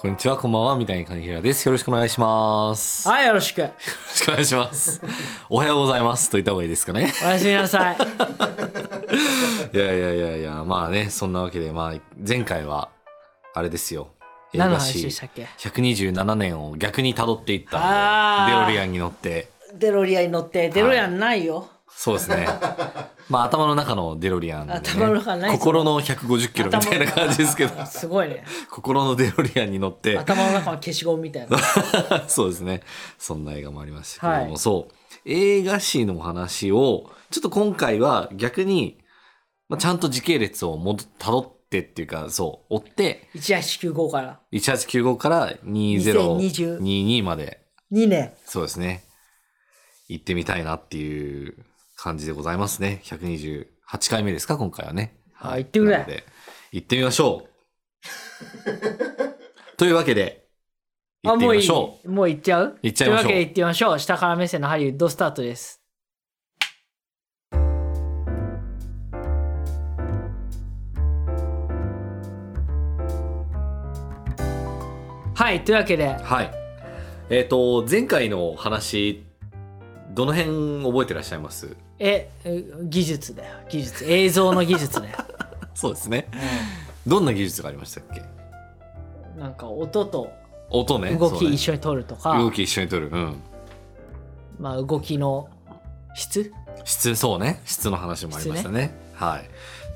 こんにちは、こんばんは、三谷金平です。よろしくお願いします。よはい、よろしく。ろしくお願いします。おはようございますと言った方がいいですかね。おやすみなさい。いやいやいやいや、まあね、そんなわけで、まあ、前回は、あれですよ。映何の画史話でしたっけ？127年を逆に辿っていったんで、デロリアンに乗って、デロリアンに乗って、デロリアンないよ。そうですね。まあ、頭の中のデロリアンで、ね、頭の中ないぞ心の150キロみたいな感じですけど、すごいね。心のデロリアンに乗って、頭の中の消しゴムみたいな。そうですね。そんな映画もありましたけれども、はいそう。映画史の話を、ちょっと今回は逆に、まあ、ちゃんと時系列を戻辿ってっていうか、そう、追って、1895から1895から2022まで、2年。そうですね。行ってみたいなっていう感じでございますね。128回目ですか、今回はね。はい行ってくれ行ってみましょう。というわけで、行あ、ってみましょう。もう行っちゃう？行っちゃいましょうというわけで行ってみましょう。下から目線のハリウッドスタートです。はい、というわけで、はい。えっ、と、前回の話、どの辺覚えてらっしゃいます？え、え技術だよ、技術。映像の技術だよ。そうですね。どんな技術がありましたっけ？うんなんか音と音ね。動き一緒に撮るとか、動き一緒に撮る。うん。まあ動きの質？質、そうね。質の話もありましたね。はい。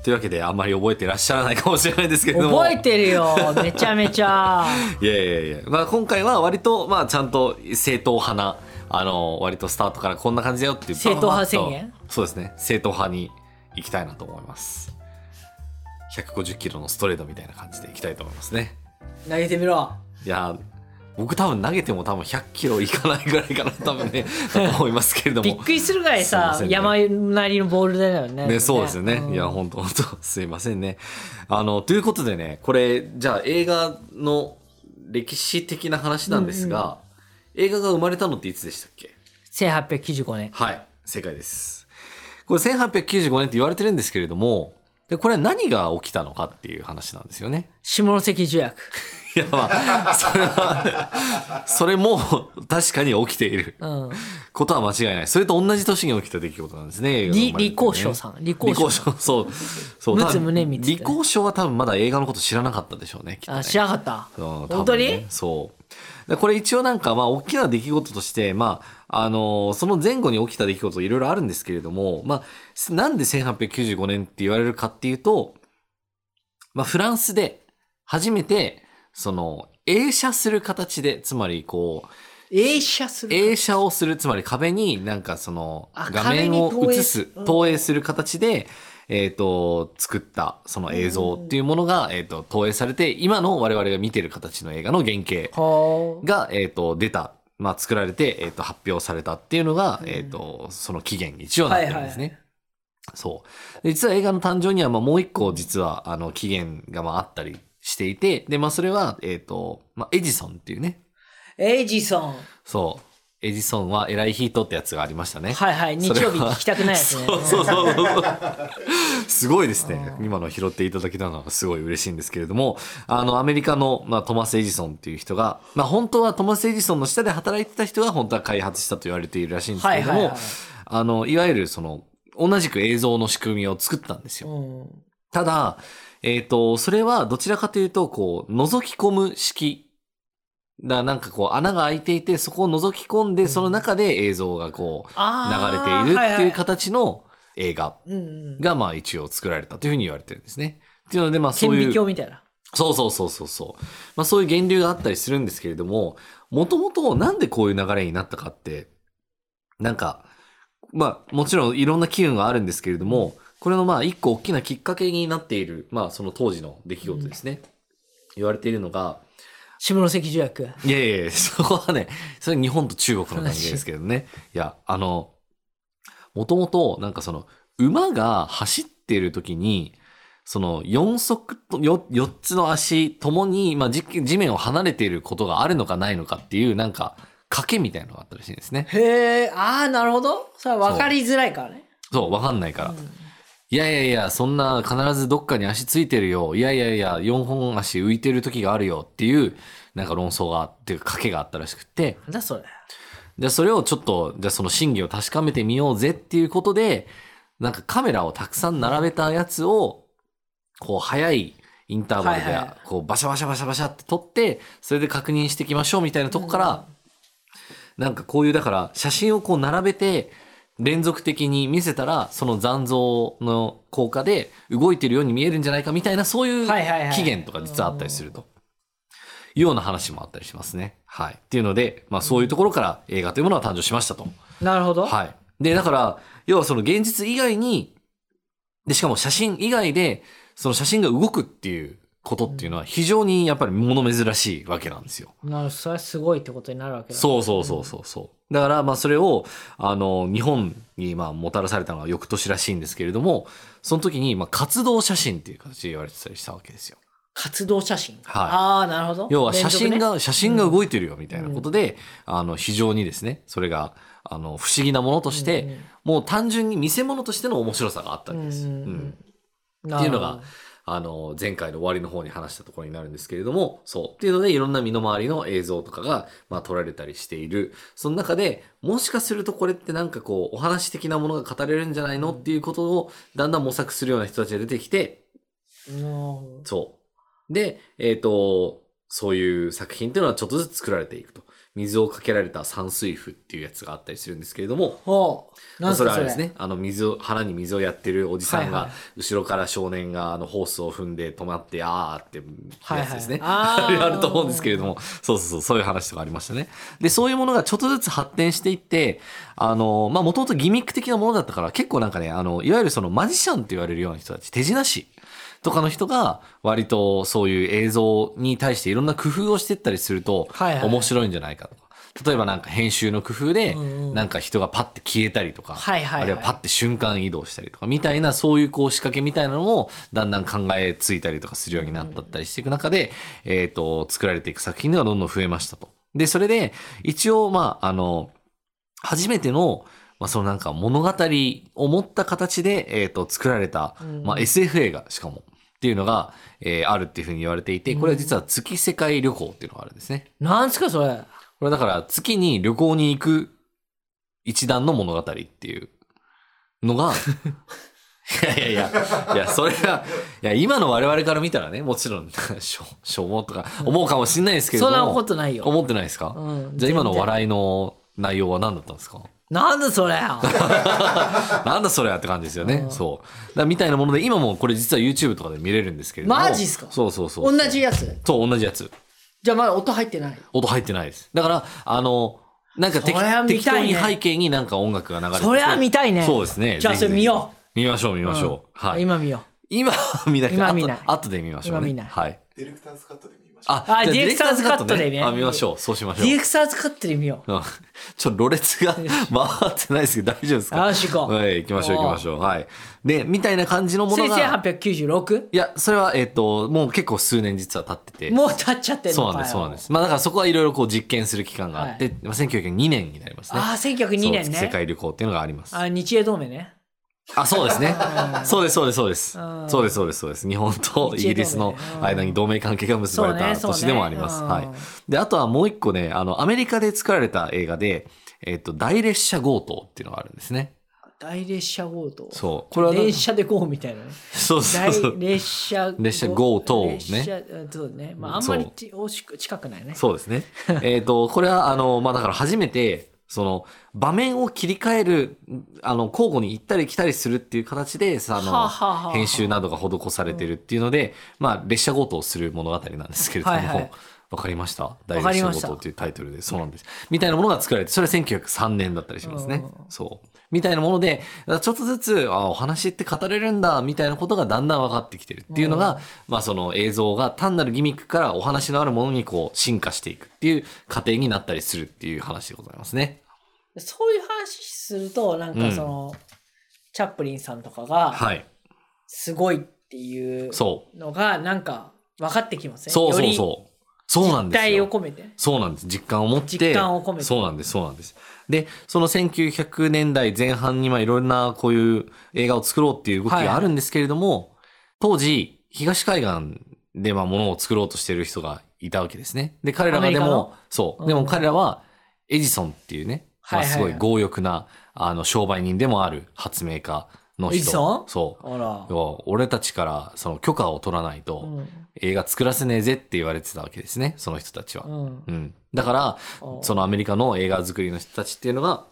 というわけで、あんまり覚えてらっしゃらないかもしれないですけれども。覚えてるよ、めちゃめちゃ。いやいやいや、まあ、今回は割と、まあ、ちゃんと正統派な、あの、割とスタートからこんな感じだよっていう。正統派宣言？そうですね。正統派に行きたいなと思います。150キロのストレートみたいな感じで行きたいと思いますね。投げてみろ。いや、僕多分投げても多分100キロいかないぐらいかな、多分ね、思いますけれど びっも。くりするぐらいさ、ね山なりのボールだよね。ね、そうですよね。んいや、本当本当すいませんね。あの、ということでね、これ、じゃあ映画の歴史的な話なんですが、映画が生まれたのっていつでしたっけ？1895年。はい、正解です。これ1895年って言われてるんですけれども、でこれは何が起きたのかっていう話なんですよね。下関助役。いや、まあ、それは、それも確かに起きているうん。ことは間違いない。それと同じ年に起きた出来事なんですね。李ね李光章さん。李光章。そう。そう。陸李光章は多分まだ映画のこと知らなかったでしょうね。きっとねあ、知らなかった。うん本多分当に？ねそう。でこれ一応なんかまあ大きな出来事として、まあ、あのーその前後に起きた出来事いろいろあるんですけれども、まあ、なんで1895年って言われるかっていうと、まあフランスで初めて、その映写する形で、つまりこう、映写する。映写をする、つまり壁になんかそのあ画面を映す、うん投影する形で、えっ、と、作ったその映像っていうものが、えっ、と、投影されて、今の我々が見てる形の映画の原型はが、えっ、と、出た、まあ、作られて、えっ、と、発表されたっていうのが、えっ、と、その起源に一応なってるんですね。はいはそう。で実は映画の誕生には、まあ、もう一個実は、あの、起源が、まあ、あったりしていて、で、まあ、それは、えっ、と、まあ、エジソンっていうね、エジソン。そう。エジソンは偉いヒートってやつがありましたね。はいはい。日曜日聞きたくないやつね。そうそうそうそう。すごいですね。今の拾っていただけたのはすごい嬉しいんですけれども、あの、アメリカの、まあ、トマス・エジソンっていう人が、まあ、本当はトマス・エジソンの下で働いてた人が本当は開発したと言われているらしいんですけれども、はいはいはいあの、いわゆるその、同じく映像の仕組みを作ったんですよ。うん。ただ、えっ、と、それはどちらかというと、こう、覗き込む式。だからなんかこう穴が開いていて、そこを覗き込んで、その中で映像がこう、あ流ーれているっていう形の映画うんうん。が、まあ一応作られたというふうに言われてるんですね。っていうので、まあそ顕微ういう。鏡みたいな。そうそうそうそうそう。まあそういう源流があったりするんですけれども、もともとなんでこういう流れになったかって、なんか、まあもちろんいろんな機運があるんですけれども、これのまあ一個大きなきっかけになっている、まあその当時の出来事ですね。言われているのが、下関助役。いやいやいや、そこはね、それ日本と中国の関係ですけどね。いや、あの、もともとなんかその馬が走っている時に、その4足と 4, 4つの足ともに、まあ、地地面を離れていることがあるのかないのかっていうなんか賭けみたいなのがあったらしいんですね。へえ、ああ、なるほど。それは分かりづらいからね。そう、わかんないから。いやいやいや、そんな必ずどっかに足ついてるよ。いやいやいや、4本足浮いてる時があるよ。っていう、なんか論争があって、賭けがあったらしくって、なんだそれ。で、それをちょっと、じゃあその真偽を確かめてみようぜ。っていうことで、なんかカメラをたくさん並べたやつを、こう早いインターバルでこうバシャバシャバシャバシャって撮って、それで確認していきましょうみたいなとこから、なんかこういう、だから写真をこう並べて、連続的に見せたら、その残像の効果で動いてるように見えるんじゃないかみたいな、そういうはいはいはい期限とか実はあったりすると。いうような話もあったりしますね。はい。っていうので、まあそういうところから映画というものは誕生しましたと。なるほど。はい。で、だから、要はその現実以外に、で、しかも写真以外で、その写真が動くっていうことっていうのは非常にやっぱり物珍しいわけなんですよ。なる。それはすごいってことになるわけだ。そうそうそうそうそう。だからまあそれを、あの、日本にまあもたらされたのは翌年らしいんですけれども、その時にまあ活動写真っていう形で言われてたりしたわけですよ。活動写真？はい。ああ、なるほど。要は写真連続ね。が、写真が動いてるよみたいなことで、あの、非常にですね、それが、あの、不思議なものとして、もう単純に見せ物としての面白さがあったわけです。うん。うん。っていうのが、あの、前回の終わりの方に話したところになるんですけれども、そう。っていうので、いろんな身の回りの映像とかが、まあ、撮られたりしている。その中で、もしかするとこれってなんかこう、お話的なものが語れるんじゃないのっていうことを、だんだん模索するような人たちが出てきて、うんそう。で、えっ、と、そういう作品っていうのはちょっとずつ作られていくと。水をかけられた山水符っていうやつがあったりするんですけれども、ほう。なんすそれあれですね、あの水を、腹に水をやってるおじさんが、はいはい後ろから少年があのホースを踏んで止まって、あーってやつですね。はいはいあー あると思うんですけれども、そうそうそう、そういう話とかありましたね。で、そういうものがちょっとずつ発展していって、あの、まあ、もともとギミック的なものだったから、結構なんかね、あの、いわゆるそのマジシャンって言われるような人たち、手品師とかの人が、割とそういう映像に対していろんな工夫をしていったりすると、面白いんじゃないかとか。例えばなんか編集の工夫で、なんか人がパッて消えたりとか、あるいはパッて瞬間移動したりとか、みたいなそういうこう仕掛けみたいなのも、だんだん考えついたりとかするようになったったりしていく中で、えっ、と、作られていく作品ではどんどん増えましたと。で、それで、一応、まあ、あの、初めての、まあ、そのなんか物語を持った形で、えっ、と、作られた、まあ、SF 映画、しかも、っていうのが、えーあるっていうふうに言われていて、これは実は月世界旅行っていうのがあるんですね。なんすかそれ？これだから月に旅行に行く一段の物語っていうのが、いやいやいや、いや、それが、いや、今の我々から見たらね、もちろん、しょ、しょうもとか思うかもしれないですけれども。そんなことないよ。思ってないですか、うんじゃあ今の笑いの内容は何だったんですか？なんだそれ。なんだそれやって感じですよね。そう。だみたいなもので、今もこれ実は YouTube とかで見れるんですけれども。マジっすか？そうそうそう。同じやつ？そう、同じやつ。じゃあまだ音入ってない？音入ってないです。だから、あの、なんか適それは見適当に背景になんか音楽が流れててそれは見たいねそうですね。じゃあそれ見よ見ましょう、見ましょう。はい。今見よ 今は見なくて、今見ない後後で見ましょうね。今見ないはい。ディレクターズカットで見ましょう。ああディレクターズカットでねあ、見ましょう。そうしましう。ょう。ディレクターズカットで見よう。うんちょっと、ろれつが回ってないですけど、大丈夫ですか？よし行こうはい、行きましょう、行きましょう。はい。で、みたいな感じのものが。1896? いや、それは、えっ、と、もう結構数年実は経ってて。もう経っちゃってるそうなんです、そうなんです。まあだからそこはいろいろこう実験する期間があって、まあ1902年になりますね。ああ、1902年そう世ね。界旅行っていうのがあります。あ日英同盟ね。あ、そうですね。そうです、そうです、そうですうん。そうです、そうです、そうです。日本とイギリスの間に同盟関係が結ばれた年でもあります。そうねはい。で、あとはもう一個ね、あの、アメリカで作られた映画で、えっと、大列車強盗っていうのがあるんですね。大列車強盗。そう。これはなん電車で GO みたいなね。そうそうそう大。列車列車強盗ね列車うんそうね。まああんまりち惜しく近くないね。そうですね。えっと、これは、あの、まあ、だから初めて、その、場面を切り替える、あの、交互に行ったり来たりするっていう形で、さあの、はあはあはあ編集などが施されてるっていうので、まあ、列車強盗をする物語なんですけれども、はいはいわかりました大かりました列車強盗っていうタイトルで、そうなんです。みたいなものが作られて、それは1903年だったりしますね。そう。みたいなもので、ちょっとずつ、あお話って語れるんだ、みたいなことがだんだん分かってきてるっていうのが、まあその映像が単なるギミックからお話のあるものにこう進化していくっていう過程になったりするっていう話でございますね。そういう話すると、なんかその、チャップリンさんとかが、はい。すごいっていう。のが、なんか分かってきますね。そうそうよそう。そうなんですよ。態を込めて。そうなんです。実感を持って。実感を込めてそうなんです、そうなんです。で、その1900年代前半にまあいろんなこういう映画を作ろうっていう動きがあるんですけれども、当時、東海岸でまあ物を作ろうとしてる人がいたわけですね。で、彼らがでも、そう。うんでも彼らは、エジソンっていうね、まあはいはいはいすごい強欲な、あの、商売人でもある発明家の人。そ？う。あら。要は俺たちからその許可を取らないと、うん。映画作らせねえぜって言われてたわけですね、その人たちは。うん。うん。だから、そのアメリカの映画作りの人たちっていうのが、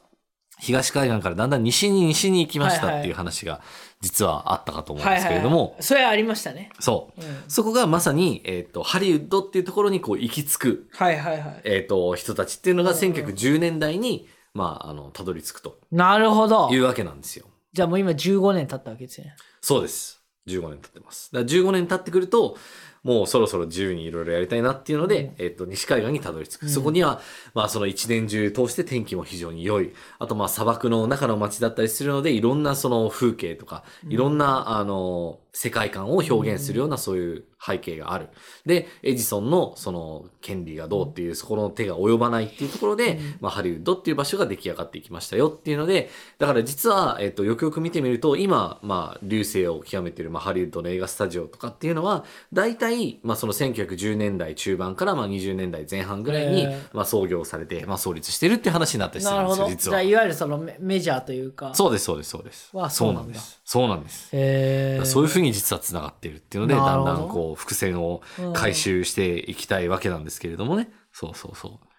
東海岸からだんだん西に西に行きましたっていう話が実はあったかと思うんですけれども、はいはいはいそれはありましたね。そう。うんそこがまさに、えっ、と、ハリウッドっていうところにこう行き着く、はいはいはい。えっ、と、人たちっていうのがうんうん1910年代に、まあ、あの、たどり着くとなるほどい。うわけなんですよ。じゃあもう今15年経ったわけですね。そうです。15年経ってます。だから15年経ってくると、もうそろそろ自由にいろいろやりたいなっていうので、えっ、と、西海岸にたどり着く。うんそこには、まあその一年中通して天気も非常に良い。あとまあ砂漠の中の街だったりするので、いろんなその風景とか、いろんな、あの、世界観を表現するようなそういう背景がある。で、エジソンのその権利がどうっていう、そこの手が及ばないっていうところで、うんまあハリウッドっていう場所が出来上がっていきましたよっていうので、だから実は、えっと、よくよく見てみると、今、まあ、流星を極めている、まあ、ハリウッドの映画スタジオとかっていうのは、大体、まあ、その1910年代中盤から、まあ、20年代前半ぐらいにまあ、創業されて、まあ、創立してるって話になったりするんですよ。実は。じゃあいわゆるそのメメジャーというか。そうです、そうです、そうです。わそうなんです。そうなんです。そういうふうに実はつながっているっていうので、だんだんこう、伏線を回収していきたいわけなんですけれどもね。そうそうそう。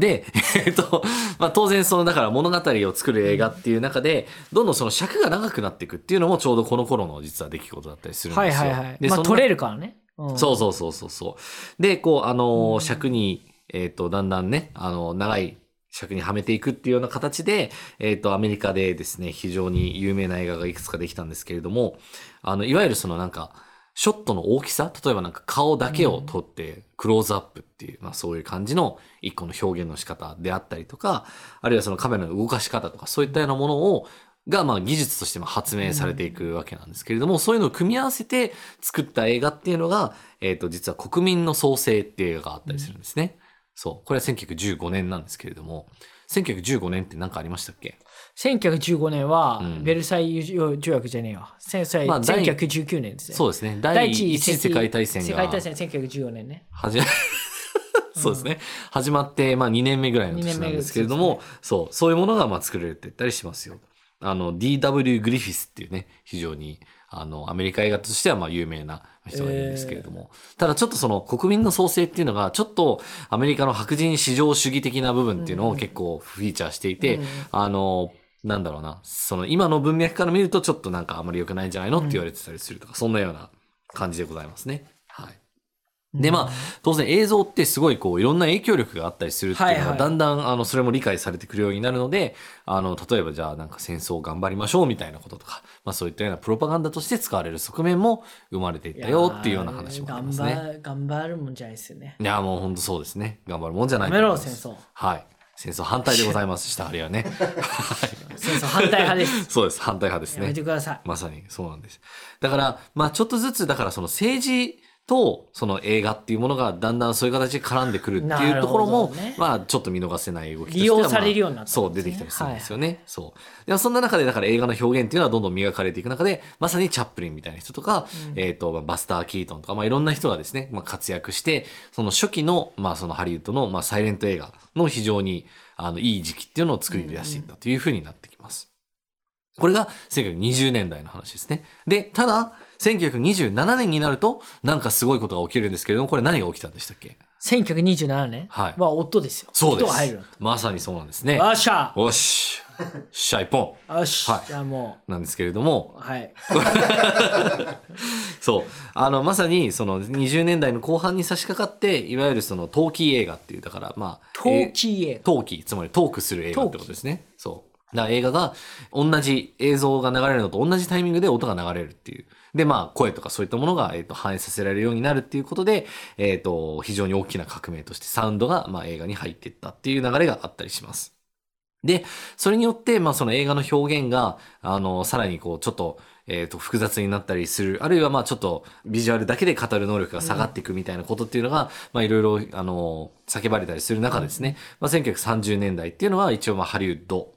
で、えっと、まあ当然その、だから物語を作る映画っていう中で、どんどんその尺が長くなっていくっていうのもちょうどこの頃の実は出来事だったりするんですよ。はいはいはい。でまあ取れるからね。うんそうそうそうそうそう。で、こう、あのーうん尺に、えっ、と、だんだんね、あの長い尺にはめていくっていうような形で、えっ、と、アメリカでですね、非常に有名な映画がいくつかできたんですけれども、あの、いわゆるそのなんか、ショットの大きさ例えばなんか顔だけを撮って、クローズアップっていう、まあそういう感じの一個の表現の仕方であったりとか、あるいはそのカメラの動かし方とか、そういったようなものを、が、まあ技術としても発明されていくわけなんですけれども、そういうのを組み合わせて作った映画っていうのが、えっ、と、実は国民の創生っていう映画があったりするんですね。そう。これは1915年なんですけれども、1915年って何かありましたっけ？1915年はうんベルサイユ条約じゃねえわ。戦争まあ第1919年ですね。そうですね。第一次世界大戦が世界大戦1914年ね。始まそうですね。始まって、まあ2年目ぐらいの年なんですけれども、そう、そういうものがまあ作られていったりしますよ。あの、D.W. グリフィスっていうね、非常に、あの、アメリカ映画としてはまあ有名な人がいるんですけれども、ただちょっとその国民の創生っていうのが、ちょっとアメリカの白人至上主義的な部分っていうのを結構フィーチャーしていて、うんあの、なんだろうな、その今の文脈から見るとちょっとなんかあまり良くないんじゃないの？って言われてたりするとか、そんなような感じでございますね。はい。で、まあ、当然映像ってすごいこういろんな影響力があったりするっていうのがだんだんあのそれも理解されてくるようになるので、あの、例えばじゃあなんか戦争を頑張りましょうみたいなこととか、まあそういったようなプロパガンダとして使われる側面も生まれていったよっていうような話もありますね。頑張るもんじゃないですよね。いや、もう本当そうですね。頑張るもんじゃないやめろ、戦争。はい。戦争反対でございます、したはりはね。戦争反対派です。そうです。反対派ですやめね。てください。まさにそうなんです。だから、まあちょっとずつ、だからその政治とその映画っていうものがだんだんそういう形で絡んでくるっていうところも、ねまあちょっと見逃せない動きとしては利用されるようになっねそう、出てきたりするんですよね。そう。でもそんな中で、だから映画の表現っていうのはどんどん磨かれていく中で、まさにチャップリンみたいな人とか、えっ、と、まあバスター・キートンとか、まあいろんな人がですね、まあ活躍して、その初期の、まあそのハリウッドの、まあサイレント映画の非常に、あの、いい時期っていうのを作り出していったというふうになってきます。これが1920年代の話ですね。で、ただ、1927年になると、なんかすごいことが起きるんですけれども、これ何が起きたんでしたっけ？1927年はいは夫ですよ。そうです夫が入る。まさにそうなんですね。よっしゃよし。シャイポよし、はいじゃあもンなんですけれども、う、はい。そう。あの、まさに、その20年代の後半に差し掛かって、いわゆるその、トーキー映画っていう、だから、まあ、陶器映画。トーキー、つまりトークする映画ってことですね。そう。だ映画が同じ映像が流れるのと同じタイミングで音が流れるっていう。で、まあ、声とかそういったものが、えっ、と、反映させられるようになるっていうことで、えっ、と、非常に大きな革命としてサウンドが、まあ、映画に入っていったっていう流れがあったりします。で、それによって、まあその映画の表現が、あの、さらにこう、ちょっと、えっ、と、複雑になったりする。あるいはまあちょっと、ビジュアルだけで語る能力が下がっていくみたいなことっていうのが、まあいろいろ、あの、叫ばれたりする中ですね、まあ1930年代っていうのは一応まあハリウッド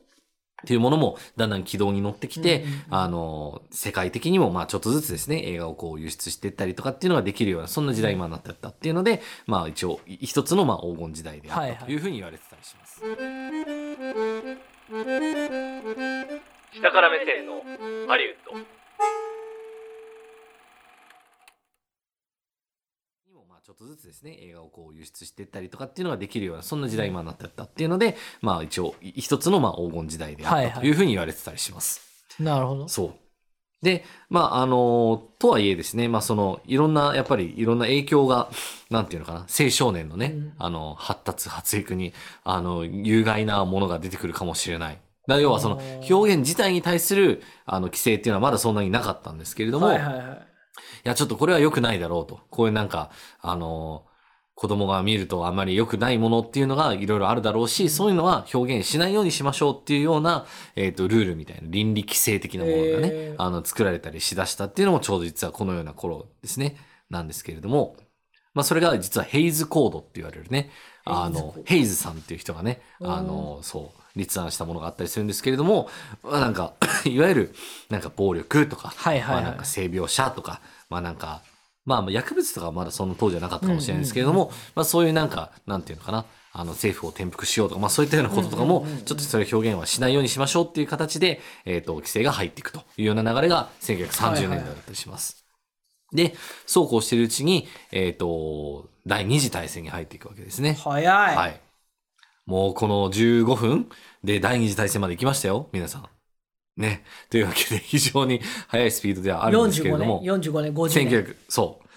っていうものもだんだん軌道に乗ってきて、うんうんうん。あの、世界的にもまあちょっとずつですね、映画をこう輸出していったりとかっていうのができるような、そんな時代今になってったっていうので、まあ一応一つのまあ黄金時代であったというふうに言われてたりします。下から目線のハリウッドにもまあちょっとずつですね、映画をこう輸出していったりとかっていうのができるような、そんな時代今になってったっていうので、まあ一応一つのまあ黄金時代であはいはいったというふうに言われてたりします。なるほど。そう。で、まあ、あの、とはいえですね、まあ、その、いろんな、やっぱりいろんな影響が、なんていうのかな、青少年のね、うんあの、発達、発育に、あの、有害なものが出てくるかもしれない。だ要はその表現自体に対するあの規制っていうのはまだそんなになかったんですけれども、はいはいはい。いや、ちょっとこれは良くないだろうと。こういうなんか、あのー子供が見るとあまり良くないものっていうのがいろいろあるだろうし、そういうのは表現しないようにしましょうっていうような、えっ、と、ルールみたいな倫理規制的なものがね、へーあの、作られたりしだしたっていうのもちょうど実はこのような頃ですね、なんですけれども、まあそれが実はヘイズコードって言われるね、あのヘイズさんっていう人がね、あの、そう、立案したものがあったりするんですけれども、まあなんか、いわゆる、なんか暴力とか、はいはいはいまあなんか性病者とか、まあなんか、まあまあ薬物とかはまだその当時はなかったかもしれないですけれども、まあそういうなんか、なんていうのかな、あの政府を転覆しようとか、まあそういったようなこととかも、ちょっとそれを表現はしないようにしましょうっていう形で、えっ、と、規制が入っていくというような流れが1930年代だったりします。で、そうこうしているうちに、えっ、と、第二次大戦に入っていくわけですね。早い。はい。もうこの15分で第二次大戦まで行きましたよ、皆さん。ね。というわけで非常に速いスピードではあるんですけれ45年ども。、45年、50年。1900、そう。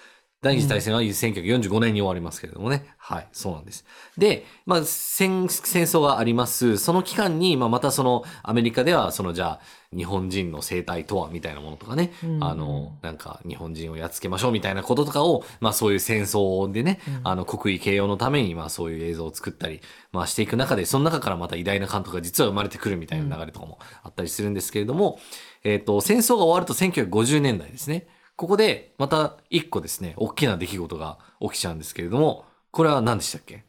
第二次大戦は1945年に終わりますけれどもね。はい、そうなんです。で、まあ、戦、戦争があります。その期間に、まあ、またその、アメリカでは、その、じゃあ、日本人の生態とは、みたいなものとかね、うんあの、なんか、日本人をやっつけましょう、みたいなこととかを、まあ、そういう戦争でね、あの、国威形容のために、まあ、そういう映像を作ったり、まあ、していく中で、その中からまた偉大な監督が実は生まれてくるみたいな流れとかもあったりするんですけれども、えっ、と、戦争が終わると1950年代ですね。ここで、また一個ですね、大きな出来事が起きちゃうんですけれども、これは何でしたっけ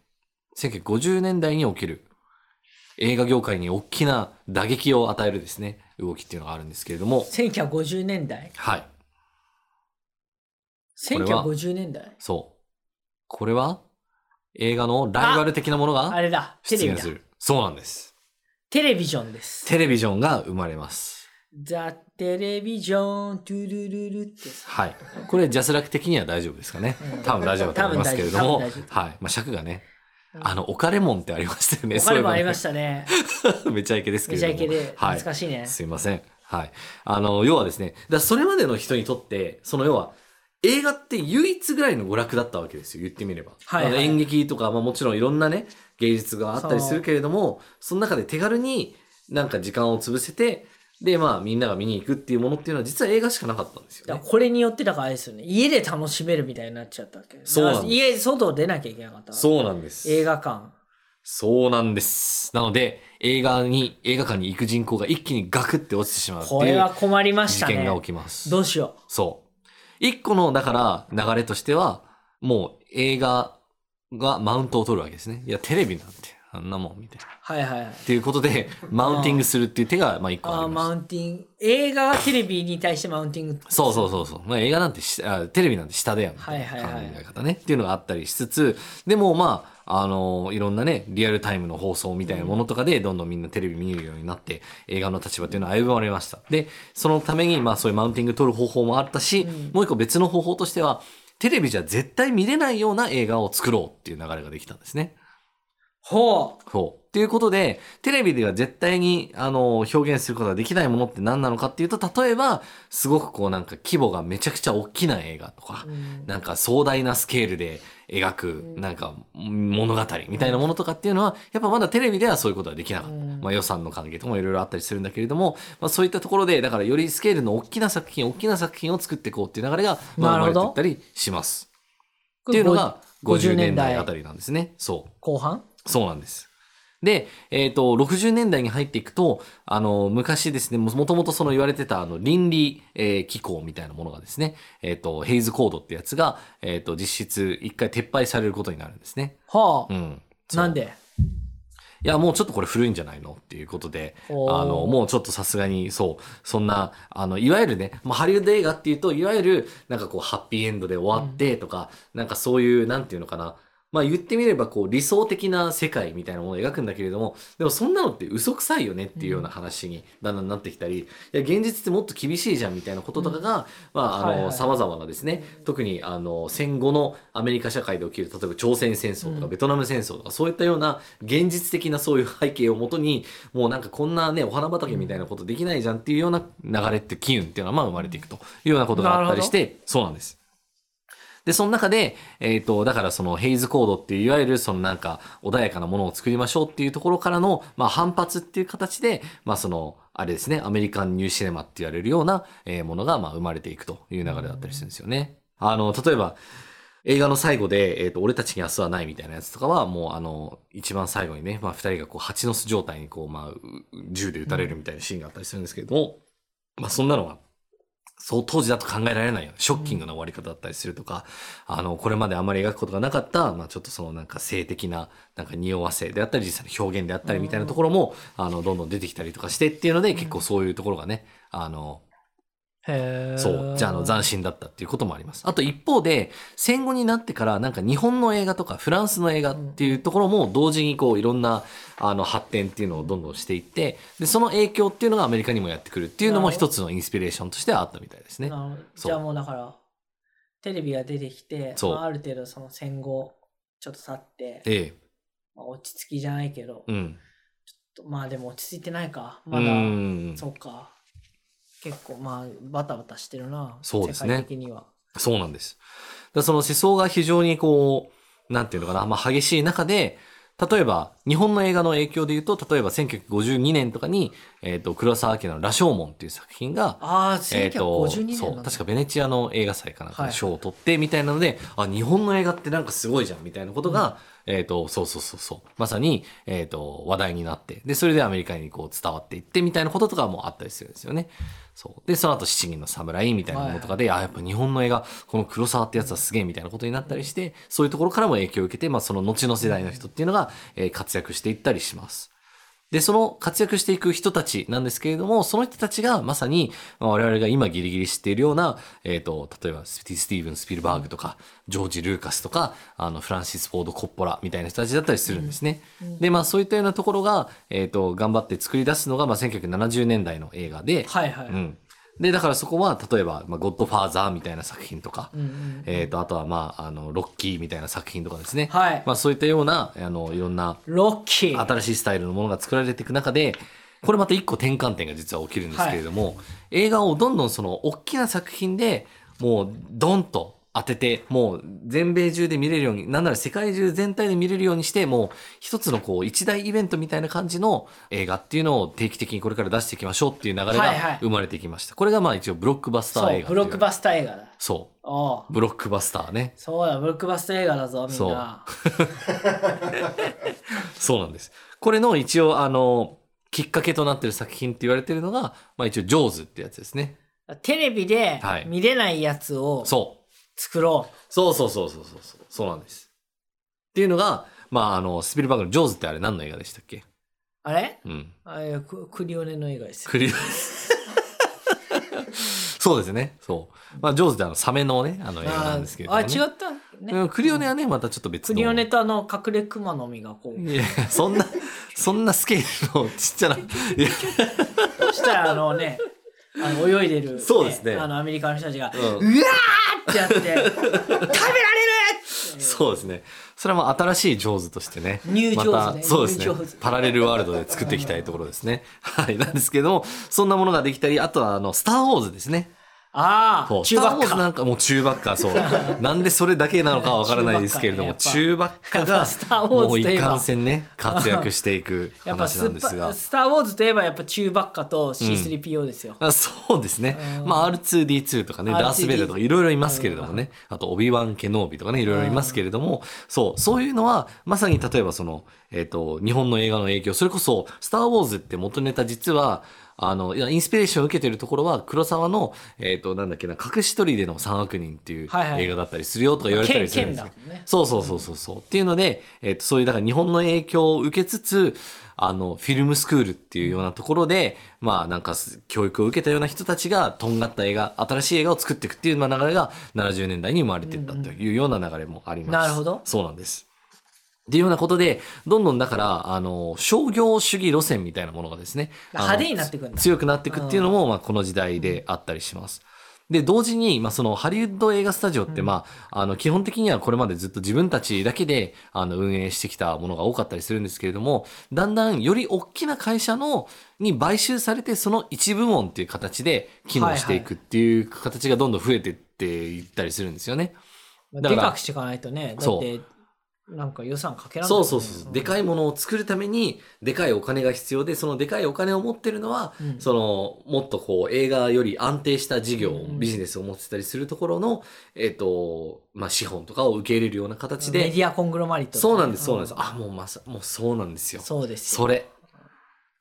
?1950 年代に起きる映画業界に大きな打撃を与えるですね、動きっていうのがあるんですけれども、1950年代。はい。これは1950年代。そう。これは映画のライバル的なものがあれだ。テレビだ出現す。る。そうなんです。テレビジョンです。テレビジョンが生まれます。ザ・テレビジョン、トゥルルルってさ。はい。これジャスラック的には大丈夫ですかねうん。多分大丈夫だと思いますけれども。はい。まあ尺がね。あの、オカレモンってありましたよね。お金もありまししたね。た。めちゃイケですけめれども。ちゃイケで。はい懐。かしいね。すいません。はい。あの、要はですね、だそれまでの人にとって、その要は、映画って唯一ぐらいの娯楽だったわけですよ、言ってみれば。はいはい演劇とか、まあもちろんいろんなね、芸術があったりするけれども、その中で手軽になんか時間を潰せて、で、まあみんなが見に行くっていうものっていうのは実は映画しかなかったんですよね。これによってだからあれですよね。家で楽しめるみたいになっちゃったわけそうなんです家、外出なきゃいけなかった。そうなんです。映画館。そうなんです。なので、映画に、映画館に行く人口が一気にガクって落ちてしまうってこれは困りましたね事件が起。きます。どうしよそう。一個の、だから、流れとしては、もう映画がマウントを取るわけですね。いや、テレビなんて、あんなもん、みたいな。はいはいはい。ていうことで、マウンティングするっていう手が、まあ一個あありまウンティング。映画がテレビに対してマウンティング。す。そうそうそうそう。まあ映画なんてしあ、テレビなんて下だよ、みたいな考はいはいはいえ方ね。っていうのがあったりしつつ、でもまあ、あのいろんなね、リアルタイムの放送みたいなものとかで、どんどんみんなテレビ見るようになって、映画の立場っていうのは歩まれました。で、そのために、まあそういうマウンティング取る方法もあったし、うんもう一個別の方法としては、テレビじゃ絶対見れないような映画を作ろうっていう流れができたんですね。ほう。そう。っていうことで、テレビでは絶対に、あの、表現することができないものって何なのかっていうと、例えば、すごくこうなんか規模がめちゃくちゃ大きな映画とか、うんなんか壮大なスケールで描く、なんか物語みたいなものとかっていうのは、やっぱまだテレビではそういうことはできなかった。うんまあ予算の関係とかもいろいろあったりするんだけれども、まあそういったところで、だからよりスケールの大きな作品、大きな作品を作っていこうっていう流れが、まあ生まれていったりします。っていうのが50 50年代あたりなんですね。そう。後半？そうなんです。で、えっ、と、60年代に入っていくと、あの、昔ですね、ももともとその言われてた、あの、倫理、えー機構みたいなものがですね、えっ、と、ヘイズコードってやつが、えっ、と、実質一回撤廃されることになるんですね。はあ、うん。なんで？いや、もうちょっとこれ古いんじゃないの？っていうことで、あの、もうちょっとさすがに、そう、そんな、あの、いわゆるね、まあ、ハリウッド映画っていうと、いわゆる、なんかこう、ハッピーエンドで終わってとか、なんかそういう、なんていうのかな、まあ言ってみればこう理想的な世界みたいなものを描くんだけれども、でもそんなのって嘘くさいよねっていうような話にだんだんなってきたり、いや現実ってもっと厳しいじゃんみたいなこととかが、まああの、様々なですね、特にあの戦後のアメリカ社会で起きる、例えば朝鮮戦争とかうん。ベトナム戦争とか、そういったような現実的なそういう背景をもとに、もうなんかこんなね、お花畑みたいなことできないじゃんっていうような流れって機運っていうのはまあ生まれていくというようなことがあったりして、そうなんです。で、その中で、えっ、と、だからそのヘイズコードっていう、いわゆるそのなんか穏やかなものを作りましょうっていうところからの、まあ反発っていう形で、まあその、あれですね、アメリカンニューシネマって言われるような、えものが、まあ生まれていくという流れだったりするんですよね。あの、例えば、映画の最後で、えっ、と、俺たちに明日はないみたいなやつとかは、もうあの、一番最後にね、まあ二人がこう、蜂の巣状態にこう、まあ、銃で撃たれるみたいなシーンがあったりするんですけれども、まあそんなのは、そう当時だと考えられないよショッキングな終わり方だったりするとか、あの、これまであまり描くことがなかった、まあちょっとそのなんか性的な、なんか匂わせであったり、実際の表現であったりみたいなところも、あの、どんどん出てきたりとかしてっていうので、結構そういうところがね、あの。そう、じゃあ、あの、斬新だったっていうこともあります。あと一方で、戦後になってから、なんか日本の映画とかフランスの映画っていうところも同時にこう、いろんな、あの、発展っていうのをどんどんしていって、で、その影響っていうのがアメリカにもやってくるっていうのも一つのインスピレーションとしてはあったみたいですねじゃあもうだから、テレビが出てきて、まあ、ある程度その戦後、ちょっと経って、ええ。まあ、落ち着きじゃないけど、うん。まあでも落ち着いてないか。まうだ、ん。そうか。結構まあバタバタしてるな。そうですね。そうなんです。だその思想が非常にこう、なんていうのかな、まあ激しい中で、例えば、日本の映画の影響で言うと、例えば1952年とかに、えっ、と、黒澤明の羅生門っていう作品が、ああ、えっ、と、1952年そう、確かベネチアの映画祭かなんかはいで賞を取って、みたいなので、あ、日本の映画ってなんかすごいじゃん、みたいなことが、えっ、と、そうそうそうそう、まさに、えっ、と、話題になって、で、それでアメリカにこう伝わっていって、みたいなこととかもあったりするんですよね。そう。で、その後、七人の侍みたいなものとかで、あ、やっぱ日本の映画、この黒沢ってやつはすげえみたいなことになったりして、そういうところからも影響を受けて、まあ、その後の世代の人っていうのが、えー活躍していったりします。で、その活躍していく人たちなんですけれども、その人たちがまさに、まあ我々が今ギリギリ知っているような、えっ、と、例えばスティーブン・スピルバーグとか、ジョージ・ルーカスとか、あの、フランシス・フォード・コッポラみたいな人たちだったりするんですね。で、まあそういったようなところが、えっ、と、頑張って作り出すのが、まあ1970年代の映画で、はいはい。うん。で、だからそこは、例えば、まあ、ゴッドファーザーみたいな作品とか、うんうんえっ、と、あとは、まあ、あの、ロッキーみたいな作品とかですね。はいまあ、そういったような、あの、いろんな、ロッキー。新しいスタイルのものが作られていく中で、これまた一個転換点が実は起きるんですけれども、映画をどんどんその大きな作品でもうドンと当てて、もう全米中で見れるように、なんなら世界中全体で見れるようにして、もう一つのこう一大イベントみたいな感じの映画っていうのを定期的にこれから出していきましょうっていう流れはいはいが生まれてきました。これがまあ一応ブロックバスタそうー映画、ブロックバスター映画だ。そおうう。ブロックバスターね。そうだ、ブロックバスター映画だぞ、みんな。そうなんです。これの一応あの、きっかけとなってる作品って言われてるのが、まあ一応ジョーズってやつですね。テレビではい見れないやつをそう。作ろそうそうそうそうそうそう。そうなんです。っていうのが、まああの、スピルバーグのジョーズってあれ何の映画でしたっけ？う。あれ？うん。あれククリオネの映画ですよ。クリ そうですね。そう。まあ、ジョーズってあの、サメのね、あの映画なんですけれども、あ、ね。違ったね。うんクリオネはね、またちょっと別の。クリオネとあの、隠れ熊の実がこう。いや、そんな、そんなスケールのちっちゃな、いや、そしたらあのね、あの泳いでる、そうですねあのアメリカの人たちが、ううんわーってやって、食べられる そうですね。それはまあ新しいジョーズとしてね。ニュージョーズねまたそうですね。パラレルワールドで作っていきたいところですね。はい。なんですけども、そんなものができたり、あとはあの、スターウォーズですね。ああ中ばっスター・なかんかもう中ばっか、そう。なんでそれだけなのかはわからないですけれども、中中ばっかが、スター・ウォーもういズといえばかんせんね、活躍していく話なんですが。スター・ウォーズといえばやっぱ中ばっかと C3PO ですよ、あそうですね。まあ R2D2 とかね、R2D2 ダース・ベイダーとかいろいろいますけれどもね。あと、オビワン・ケノービとかね、いろいろいますけれども、そう、そういうのは、まさに例えばその、えっ、と、日本の映画の影響、それこそ、スター・ウォーズって元ネタ実は、あの、いや、インスピレーションを受けてるところは、黒沢の、えっ、と、なんだっけな、隠し砦での三悪人っていう映画だったりするよとか言われたりするんですよ。そうそうそうそうそう。っていうので、えっ、と、そういう、だから日本の影響を受けつつ、あの、フィルムスクールっていうようなところで、まあなんかす教育を受けたような人たちが、とんがった映画、新しい映画を作っていくっていうまあ流れが70年代に生まれていったというような流れもあります。なるほどそうなんです。っていうようなことで、どんどんだから、あの、商業主義路線みたいなものがですね、派手になっていく強くなっていくっていうのも、まあ、この時代であったりします。で、同時に、まあ、その、ハリウッド映画スタジオって、まあ、あの、基本的にはこれまでずっと自分たちだけで、あの、運営してきたものが多かったりするんですけれども、だんだんより大きな会社の、に買収されて、その一部門っていう形で機能していくっていう形がどんどん増えていっていったりするんですよね。だからでかくしていかないとね。だそう。ってなんか予算かけられそうそうそう。でかいものを作るために、でかいお金が必要で、そのでかいお金を持ってるのは、うん。その、もっとこう、映画より安定した事業、うんビジネスを持ってたりするところの、えっ、と、まあ、資本とかを受け入れるような形メデで、ィアコングロマリットね。そうなんです、そうなんです。あ、もうまさ、もうそうなんですよ。そうですよ。それ。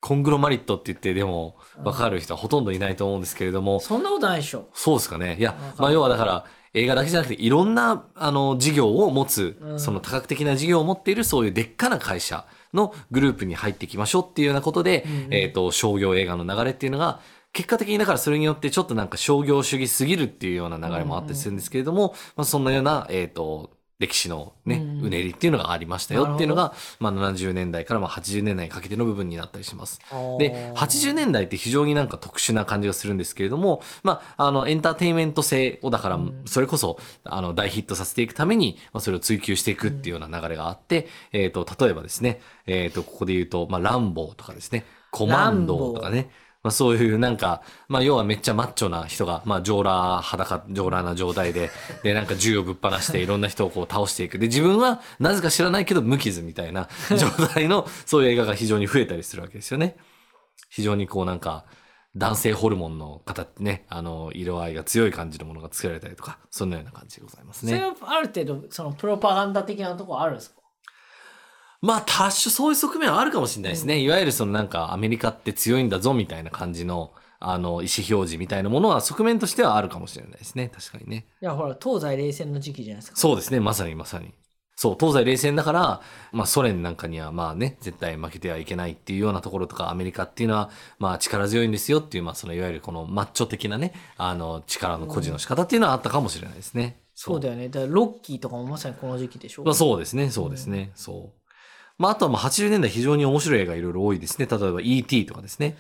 コングロマリットって言って、でも、わかる人はほとんどいないと思うんですけれども、そんなことないでしょ。そうですかね。いやまあ要はだから、映画だけじゃなくて、いろんな、あの、事業を持つ、うん。その多角的な事業を持っている、そういうでっかな会社のグループに入っていきましょうっていうようなことで、うんえっ、と、商業映画の流れっていうのが、結果的にだからそれによってちょっとなんか商業主義すぎるっていうような流れもあったりするんですけれども、まあそんなような、えっ、と、歴史のね、うねりっていうのがありましたよっていうのなが、まあ70年代からまあ80年代にかけての部分になったりします。うで、80年代って非常になんか特殊な感じがするんですけれども、まあ、あの、エンターテインメント性をだから、それこそ、あの、大ヒットさせていくために、まあ、それを追求していくっていうような流れがあって、えっ、と、例えばですね、えっ、と、ここで言うと、まあ、ランボーとかですね、コマンドーとかね、まあ、そういうなんか、まあ、要はめっちゃマッチョな人が、まあ、上裸、裸、上裸な状態で、で、なんか銃をぶっ放していろんな人をこう倒していく。で、自分はなぜか知らないけど無傷みたいな 状態の、そういう映画が非常に増えたりするわけですよね。非常にこうなんか、男性ホルモンの形ね、あの、色合いが強い感じのものが作られたりとか、そんなような感じでございますね。それはある程度そのプロパガンダ的なところあるんですか？まあ、多種そういう側面はあるかもしれないですね。いわゆるそのなんか、アメリカって強いんだぞみたいな感じの、あの、意思表示みたいなものは側面としてはあるかもしれないですね。確かにね。いやほら東西冷戦の時期じゃないですかそうですね。まさにまさに。そう、東西冷戦だから、まあソ連なんかにはまあね、絶対負けてはいけないっていうようなところとか、アメリカっていうのはまあ力強いんですよっていう、まあそのいわゆるこのマッチョ的なね、あの力の誇示の仕方っていうのはあったかもしれないですね。そうだよねだからロッキーとかもまさにこの時期でしょまあそうですね、そうですね、そう。まああとはまあ80年代非常に面白い映画いろいろ多いですね。例えば E.T. とかですね。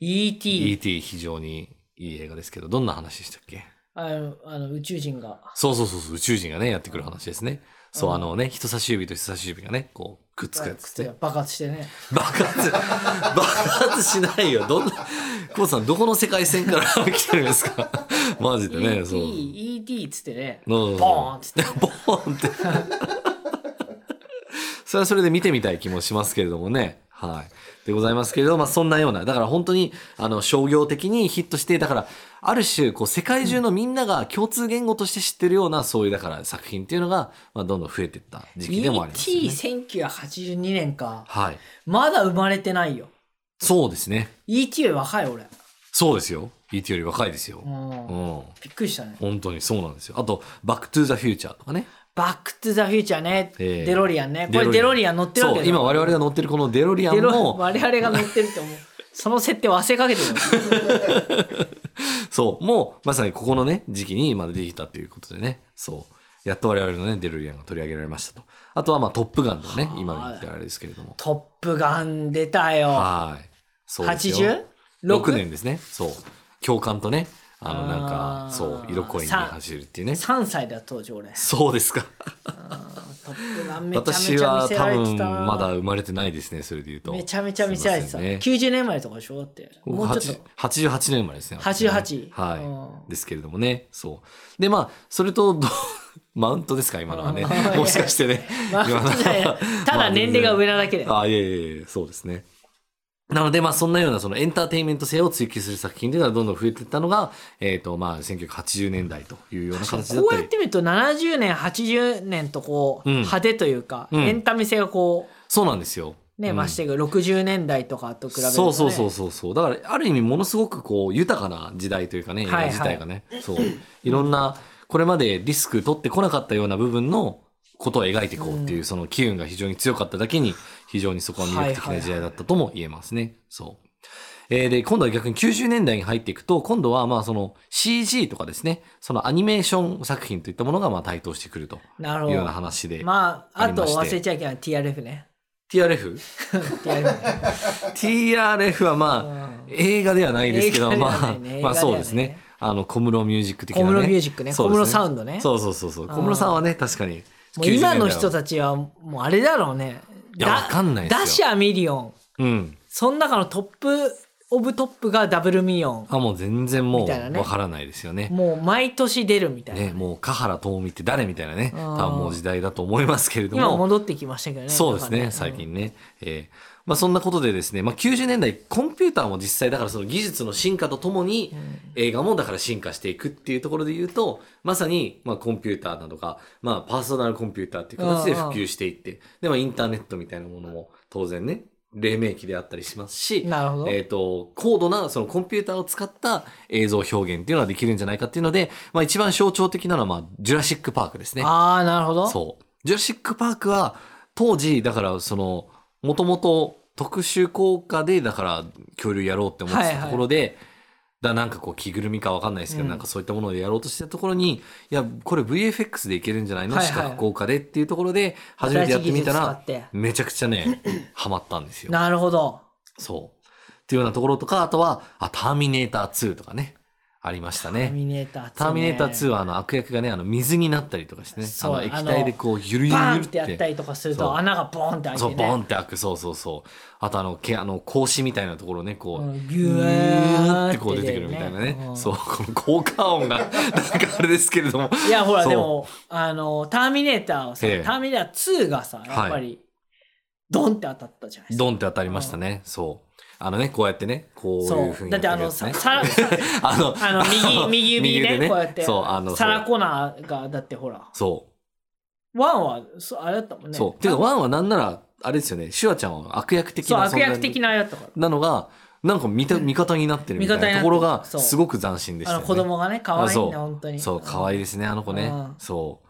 E.T. E.T. 非常にいい映画ですけど、どんな話でしたっけ？あのあの宇宙人がそうそうそうそう、宇宙人がね、やってくる話ですね。そう、うんあのね、人差し指と人差し指がね、こう、くっつくやつって。爆発してね爆発、爆発しないよ。どんな、コウさん、どこの世界線から 来てるんですか？マジでね、そう。E.T. E.T. っつってねボボーンっつって ボーンって。それはそれで見てみたい気もしますけれどもね。はい。でございますけれど、まあそんなような、だから本当に、あの、商業的にヒットして、だから、ある種、こう、世界中のみんなが共通言語として知ってるような、そういう、だから作品っていうのが、まあどんどん増えていった時期でもありますよね。E.T.1982 年かはい。まだ生まれてないよそうですね。E.T. より若い俺そうですよ。E.T. より若いですよう。んうん。びっくりしたね本当にそうなんですよ。あと、バックトゥーザフューチャーとかね。バック・トゥ・ザ・フューチャーね、ええデロリアンねこれデロリアン乗ってるわけそう、今我々が乗ってるこのデロリアンデロも、我々が乗ってるって思うその設定忘れかけてるよ そう、もうまさにここのね、時期にまだできたということでね、そう。やっと我々のね、デロリアンが取り上げられましたと。あとはまあトップガンのね、今の言ってあれですけれども。トップガン出たよはい。そうですよ。86 6年ですね。そう。教官とね、あのなんあか、ーそう、色恋にさ走るっていうね。3歳だ当時俺そうですか。私は多分まだ生まれてないですね、それで言うと。めちゃめちゃ見せられてた、ね90年前とかでしょ？だってもうちょっと80 88年生まれですね。88はい、うんですけれどもね。そう。で、まあ、それとど、マウントですか、今のはねうん。もしかしてね。ただ年齢が上なだけで、あ、いえいえいえ、そうですね。なので、まあ、そんなような、そのエンターテインメント性を追求する作品というのはどんどん増えていったのが、えっ、と、まあ、1980年代というような形だっこう。やってみると70年80年とこう、うん。派手というか、うん。エンタメ性がこそうなんですよ。うね、うん。増していく。60年代とかと比べると、ね、そうそうそうそうそう。だからある意味ものすごくこう豊かな時代というかね映画はいはい。自体がね、そう。いろんなこれまでリスク取ってこなかったような部分のことを描いていこうっていう、その機運が非常に強かっただけに非常にそこは魅力的な時代だったとも言えますね。そうえーで、今度は逆に90年代に入っていくと、今度はまあその CG とかですね、そのアニメーション作品といったものがまあ台頭してくるとなるほいうようなど話で。まああと忘れちゃいけない TRF ね TRF? TRF はまあ、映画ではないですけど、映画ではまあまあそうですね。あの、小室ミュージック的なね。小室ミュージックねそうです小室サウンドねそうそうそうそう。小室さんはね、確かに。もう今の人ち。たちはもうあれだろうねやわかんないですよ。だってさミリオン。うん。その中のトップオブトップがダブルミリオン。あ、もう全然もう、わからないですよね。もう毎年出るみたいな、ね、もう、華原朋美って誰みたいなね、うん多分もう時代だと思いますけれども。今戻ってきましたけどね。そうですね、なんか最近ね。えーまあそんなことでですね、まあ90年代、コンピューターも実際だからその技術の進化とともに、映画もだから進化していくっていうところで言うと、まさに、まあコンピューターなどが、まあパーソナルコンピューターっていう形で普及していって、で、まあインターネットみたいなものも当然ね、黎明期であったりしますし、なるほどえっ、と、高度なそのコンピューターを使った映像表現っていうのができるんじゃないかっていうので、まあ一番象徴的なのは、まあ、ジュラシック・パークですね。ああなるほどそう。ジュラシック・パークは、当時、だから、その、もともと特殊効果で、だから、恐竜やろうって思ってたところで、だなんかこう着ぐるみかわかんないですけど、うん。なんかそういったものでやろうとしてたところに、いや、これ VFX でいけるんじゃないの、はいはい。視覚効果でっていうところで、初めてやってみたらめちゃくちゃね、ハマったんですよ。なるほど。そう。っていうようなところとか、あとは、あ、ターミネーター2とかね、ありましたターね。ミネーター2、ね、ターミネーター2はあの悪役がね、あの水になったりとかしてね、あそうの液体でこう、ゆるゆるゆるってやったりとかすると穴がボーンって開いてそう、ねボンって開く、そうそうそう。あとあの、けあの、格子みたいなところね、こう、うんギギューってこう出てくるみたいなね。うんそう、この効果音が、なんかあれですけれども。いやほらでもあのターミネーターはさ、ええターミネーター2がさやっぱり、ドンって当たったじゃないですかドンって当たりましたね。そう。あのね、こうやってね、こういうふうにだってあのささ あの、あの右 右指でこうやって。そう、あの、サラコナーがだってほら。そう。ワンはそあれだったもんね。そう。ていうか、ワンはなんなら、あれですよね、シュワちゃんは悪役的なそう悪役的なあれだったからなのが、なんか味た味方になってるみたいなところが、すごく斬新でしたよね。あの子供がね可愛いねあそう。本当に。そう、可愛いですね、あの子ね。うん。そう。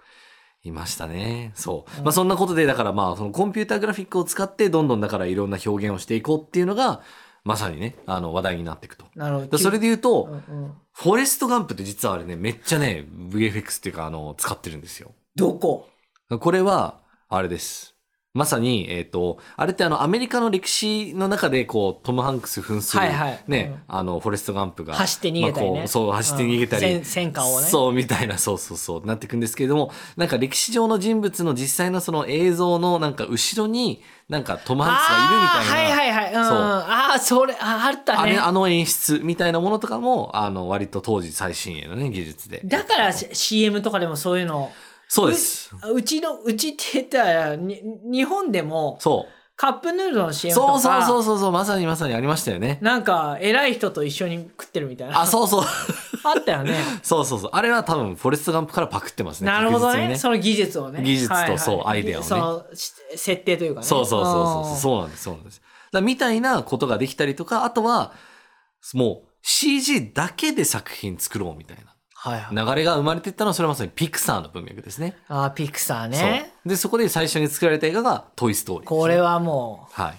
いましたね。そう。まあそんなことで、だからまあ、そのコンピューターグラフィックを使って、どんどんだからいろんな表現をしていこうっていうのが、まさにね、あの話題になっていくと。なるほどでそれで言うと、うんうんフォレストガンプって実はあれね、めっちゃね、VFX っていうか、あの、使ってるんですよ。どこ？これは、あれです。まさに、えっ、と、あれってあの、アメリカの歴史の中で、こう、トム・ハンクス扮する、はいはいね、うんあの、フォレスト・ガンプが。走って逃げたりねまあそう、走って逃げたり。うん戦戦火をねそう、みたいな、そうそうそう、なっていくんですけれども、なんか歴史上の人物の実際のその映像の、なんか後ろに、なんかトム・ハンクスがいるみたいな。はいはいはい、うん、そうああそれああったねあれ、あの演出みたいなものとかも、あの、割と当時最新鋭のね、技術で。だから CM とかでもそういうのそうです。ううちのうちって言ったらに日本でもそう。カップヌードルの CM とかそうそうそうそうそう、まさにまさにありましたよね。なんか偉い人と一緒に食ってるみたいなあ、そうそう。あったよねそうそうそう。あれは多分、フォレストガンプからパクってますね。なるほど確実にねその技術をね技術とはいはいそうアイデアをねそのし設定というかねそうそうそうそうそう。うそうなんです、そうなんです。だみたいなことができたりとか、あとは、もう CG だけで作品作ろうみたいんはいはいな流れが生まれていったのは、それはまさにピクサーの文脈ですね。あーピクサーそうねで、そこで最初に作られた映画がトイ・ストーリーこれはもうはい。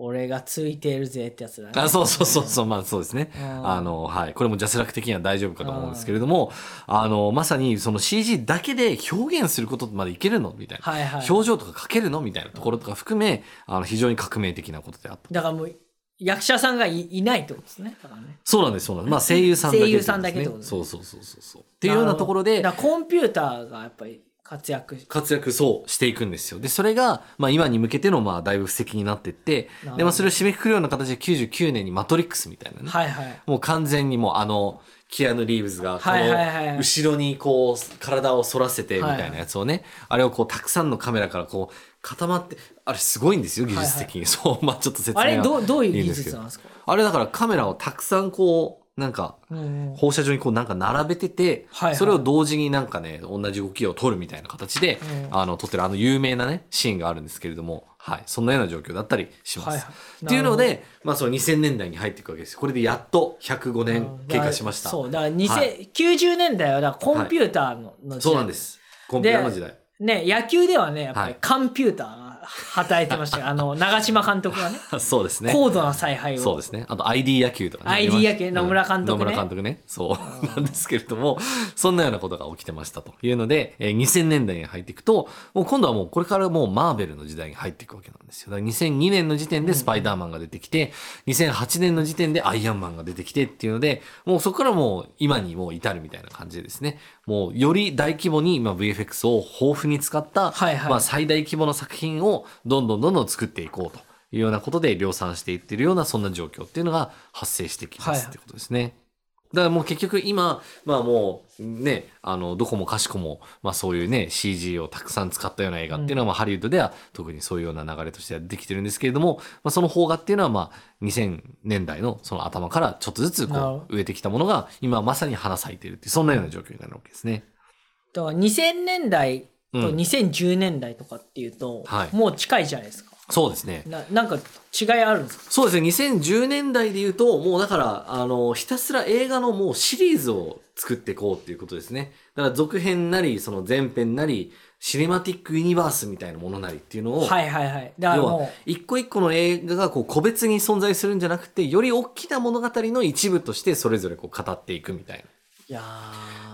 俺がついてるぜってやつだねあそうそうそうそう、まあそうですね。うんあの、はい。これもジャスラック的には大丈夫かと思うんですけれども、あの、まさにその CG だけで表現することまでいけるの？みたいな。はいはい表情とか描けるの？みたいなところとか含め、あの、非常に革命的なことであった。だからもう役者さんがいいないってことですねだからねそうなんです、そうなんです。まあ声優さんだけ、声優さんだけってことですねそうそうそうそうそう。っていうようなところでだ、からコンピューターがやっぱり活躍活躍そうしていくんですよ。で、それが、まあ今に向けての、まあだいぶ布石になってってなるほ、どで、まあそれを締めくくるような形で99年にマトリックスみたいなね。はいはいもう完全にもうあの、キアヌ・リーブズが、この、後ろにこう、体を反らせてみたいなやつをね、あれをこう、たくさんのカメラからこう、固まって、あれすごいんですよ、技術的に。そう、まあちょっと説明はあれどうどういう技術なんですか？あれだからカメラをたくさんこう、なんか、うん放射状にこうなんか並べてて、それを同時になんかね、同じ動きを撮るみたいな形で、うん。あの、撮ってるあの有名なね、シーンがあるんですけれども、はい。そんなような状況だったりします。はいはいっていうので、まあその2000年代に入っていくわけです。これでやっと105年経過しました。そうだから2000、はい90年代はだコンピューターの,、の時代そうなんです。コンピューターの時代。ね野球ではねやっぱりはいコンピューターが働いてましたよあの長嶋監督がね そうですね。高度な采配をそうですね。あと ID 野球とかね。ID 野球野村監督ねうん野村監督ね。そう。なんですけれども、そんなようなことが起きてましたというので、えー2000年代に入っていくと、もう今度はもうこれからもうマーベルの時代に入っていくわけなんですよ。だから2002年の時点でスパイダーマンが出てきて、2008年の時点でアイアンマンが出てきてっていうので、もうそこからもう今にもう至るみたいな感じでですね、もうより大規模に今 VFX を豊富に使った、はいはいまあ最大規模の作品をどんどんどんどん作っていこうというようなことで量産していってるようなそんな状況っていうのが発生してきまはいすってことですね。だからもう結局今、まあもうね、あの、どこもかしこも、まあそういうね、CG をたくさん使ったような映画っていうのは、まあハリウッドでは特にそういうような流れとしてはできてるんですけれども、まあその邦画っていうのはまあ2000年代のその頭からちょっとずつこう植えてきたものが今まさに花咲いているっていう、そんなような状況になるわけですね。だから2000年代とうん。2010年代とかっていうと、はい。もう近いじゃないですかそうですね。ななんか違いあるんですか？そうですね。2010年代で言うと、もうだから、あの、ひたすら映画のもうシリーズを作っていこうっていうことですね。だから続編なり、その前編なり、シネマティックユニバースみたいなものなりっていうのを、はいはいはいだから要はも一個一個の映画がこう個別に存在するんじゃなくて、より大きな物語の一部としてそれぞれこう語っていくみたいな。ういや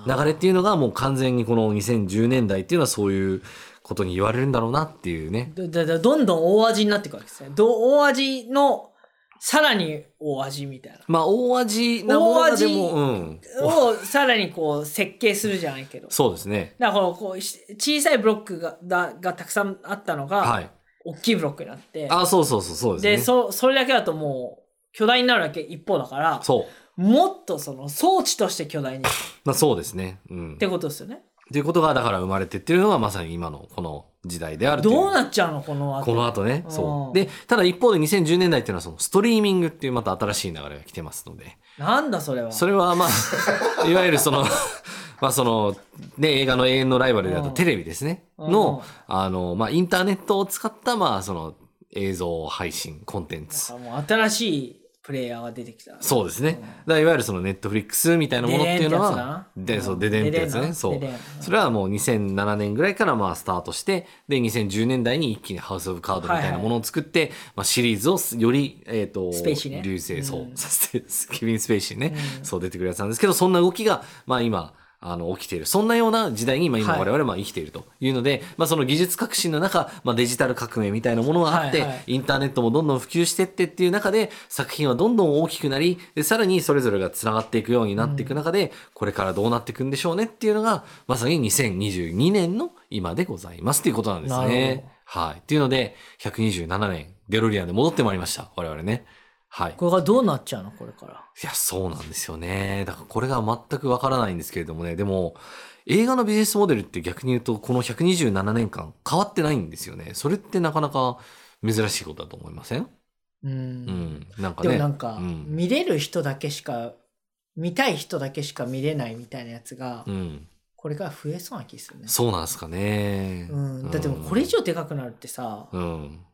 流れっていうのがもう完全にこの2010年代っていうのはそういうことに言われるんだろうなっていうね。ーだだどんどん大味になっていくわけですねど大味のさらに大味みたいなまあ大味なものがでも、うん。をさらにこう設計するじゃないけどそうですね。だからこう小さいブロックがだがたくさんあったのが、はい。大きいブロックになってあ、そうそうそう、そうですね。でそそれだけだともう巨大になるだけ一方だからそう。もっとその装置として巨大にっまあそうですね。うん。てことですよねっていうことがだから生まれてってるのがまさに今のこの時代であるどうなっちゃうのこの後この後ね。うんそう。で、ただ一方で2010年代っていうのはそのストリーミングっていうまた新しい流れが来てますので、なんだそれはそれはまあ、いわゆるその、まあその、ね、映画の永遠のライバルであったうんテレビですね。うんの、あの、まあインターネットを使ったまあその映像配信コンテンツ。新しいプレイヤーが出てきた。そうですね。うん。だからいわゆるそのネットフリックスみたいなものっていうのは、で、そう、デデンってやつね。そう。それはもう2007年ぐらいからまあスタートして、で、2010年代に一気にハウス・オブ・カードみたいなものを作って、まあシリーズをより、えっ、と、スペイシーね。流星、そうう、ん。させて、ケビン・スペイシーね、うん。そう出てくるやつなんですけど、そんな動きが、まあ今、あの、起きている。そんなような時代に今、今はい我々はまあ生きているというので、まあその技術革新の中、まあデジタル革命みたいなものがあって、はいはいインターネットもどんどん普及していってっていう中で、作品はどんどん大きくなり、で、さらにそれぞれが繋がっていくようになっていく中で、これからどうなっていくんでしょうねっていうのが、まさに2022年の今でございますっていうことなんですね。はい。っていうので、127年、デロリアンで戻ってまいりました。我々ね。はい。これがどうなっちゃうのこれからいや、そうなんですよね。だからこれが全くわからないんですけれどもね。でも、映画のビジネスモデルって逆に言うと、この127年間変わってないんですよね。それってなかなか珍しいことだと思いません？うんうん。なんかでね。もなんか、うん。見れる人だけしか見たい人だけしか見れないみたいなやつが、うん。これから増えそうな気するねそうなんですかね。うん、だってもうこれ以上でかくなるってさ、うん。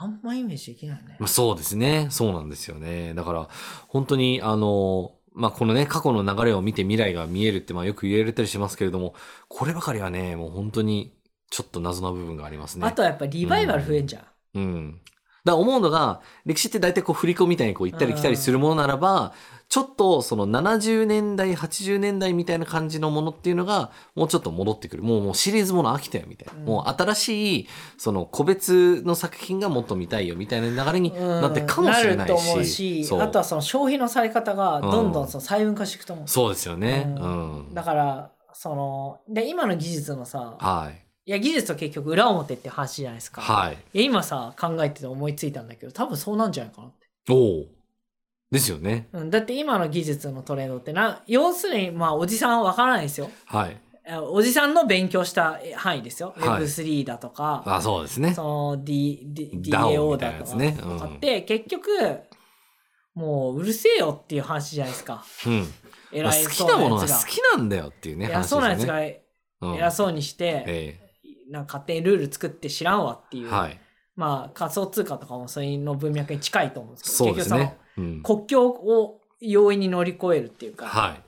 あんまイメージできないねまあ、そうですね。そうなんですよね。だから、本当に、あの、まあ、このね、過去の流れを見て未来が見えるって、まあ、よく言われたりしますけれども、こればかりはね、もう本当に、ちょっと謎の部分がありますね。あとはやっぱリバイバル増えんじゃん、うん。だから思うのが、歴史って大体こう振り子みたいにこう行ったり来たりするものならば、ちょっとその70年代、80年代みたいな感じのものっていうのが、もうちょっと戻ってくる。もうもうシリーズもの飽きたよみたいな。うんもう新しい、その個別の作品がもっと見たいよみたいな流れになってかもしれないし。なると思うしあとはその消費のされ方がどんどんその細分化していくと思う、そうですよね。う。うんんだからそので今の技術のさはい。いや技術と結局裏表って話じゃないですか、はい。いや今さ考えてて思いついたんだけど多分そうなんじゃないかなって、おお。ですよね。うん、だって今の技術のトレンドってな要するにまあおじさんは分からないですよはい。えおじさんの勉強した範囲ですよ、はい Web3 だとかあ、そうですね。その、D D、DAO だとか,、つねうんとかって結局もううるせえよっていう話じゃないですかうん。ま偉いあ好きそうなやつがなものは好きなんだよっていうね、偉そうなやつ。がうん偉そうにして、えなんか勝手にルール作って知らんわっていう、えはい。まあ仮想通貨とかもそれの文脈に近いと思うんですけどそうですね。うん結局その国境を容易に乗り越えるっていうか,、はい。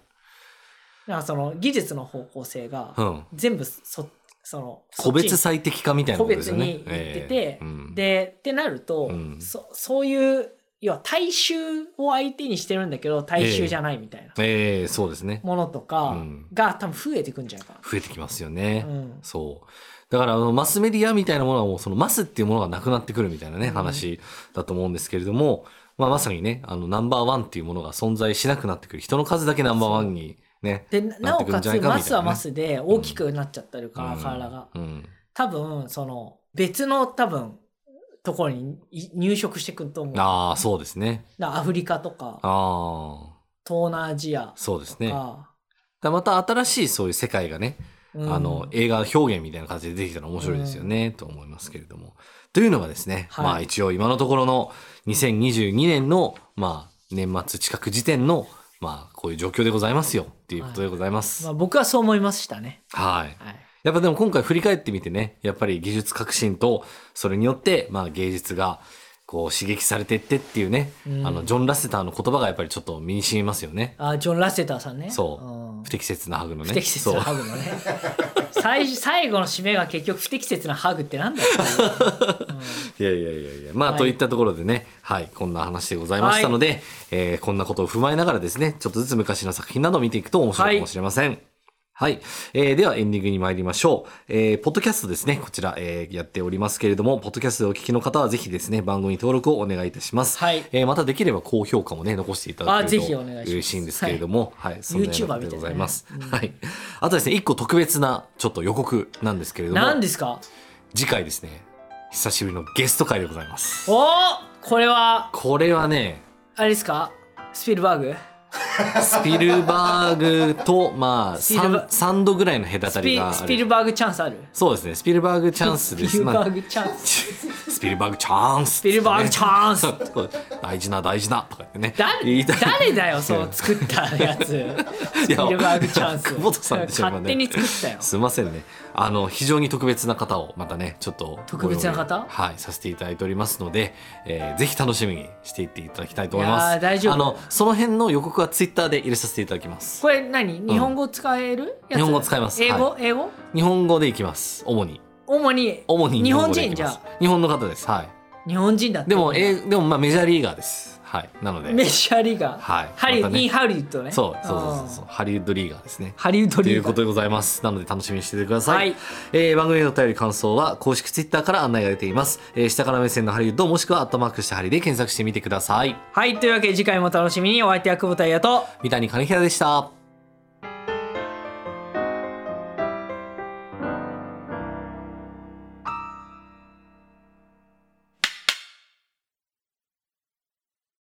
なんかその技術の方向性がうん。全部そその個別最適化みたいな個ことですよね。別に言ってて、ええうんでってなると、うんそそういう要は大衆を相手にしてるんだけど大衆じゃないみたいなええそうですね。ものとかうんが多分増えてくんじゃないか増えてきますよね。な。うんそう。だからあのマスメディアみたいなものはもうそのマスっていうものがなくなってくるみたいなね、うん話だと思うんですけれども、まあまさにね、あのナンバーワンっていうものが存在しなくなってくる。人の数だけナンバーワンにね。でなおかつマスはマスで大きくなっちゃってるから、うん体がうん。多分その別の多分ところにい入植してくると思うああ、そうですね。らアフリカとかああ、東南アジアそうですね。だまた新しいそういう世界がね、うんあの、映画表現みたいな形で出てきたら面白いですよね、と思いますけれども。というのがですね、はいまあ一応今のところの2022年の、まあ年末近く時点の、まあこういう状況でございますよっていうことでございます。まあ、僕はそう思いましたね。はい。はいやっぱでも今回振り返ってみてね、やっぱり技術革新と、それによって、まあ芸術が、こう刺激されてってっていうね、うんあの、ジョン・ラッセターの言葉がやっぱりちょっと身に染みますよね。あジョン・ラッセターさんね。そう。ん不適切なハグのね。不適切なハグのね。最最後の締めが結局不適切なハグってなんだよっていう。うんいやいやいやいや。まあ、はいといったところでね、はい、こんな話でございましたので、えーこんなことを踏まえながらですね、ちょっとずつ昔の作品などを見ていくと面白いかもしれません。はい。えーではエンディングに参りましょう。えーポッドキャストですね。こちら、えーやっておりますけれども、ポッドキャストでお聞きの方はぜひですね、番組登録をお願いいたします。はいえーまたできれば高評価もね、残していただけると嬉しいんですけれども、はい。そんなような YouTuber ことでございます。はい。あとですね、一個特別な、ちょっと予告なんですけれども、何ですか？次回ですね、久しぶりのゲスト会でございます。おーこれは、これはね、あれですか？スピルバーグ？スピルバーグと、まあ、スピルバ 3, 3度ぐらいの隔スピたりがある。スピルバーグチャンスある？そうですね、スピルバーグチャンスです。スピルバまあーグチャンス。スピルバーグチャンス、スピルバーグチャンス。大事な大事なとか言ってね。だ言いたい誰だよ、そう作ったやつ。スピルバーグチャンス。久保田さんでしょ今ね勝手に作ったよ。すいませんね。あの、非常に特別な方をまたね、ちょっと。特別な方？はい、させていただいておりますので、えーぜひ楽しみにしていっていただきたいと思います。大丈夫あの、その辺の予告はツイッターで入れさせていただきます。これ何？日本語使える？やつ？日本語使えます英語、は英語？日本語でいきます。主に。主に、主に日本人じゃ日本の方です。はい。日本人だってでも、えーでもまあメジャーリーガーです。はい。なので。メジャーリーガー。はいハリまたねインハリウッドね。そうそうそうそううんハリウッドリーガーですね。ハリウッドとリーガー。いうことでございます。なので楽しみにしていてください。はいえー番組へのお便り感想は公式ツイッターから案内が出ています。えー下から目線のハリウッドもしくはアットマークしてハリで検索してみてください。はい、というわけで次回も楽しみにお相手は久保田彩と三谷金平でした。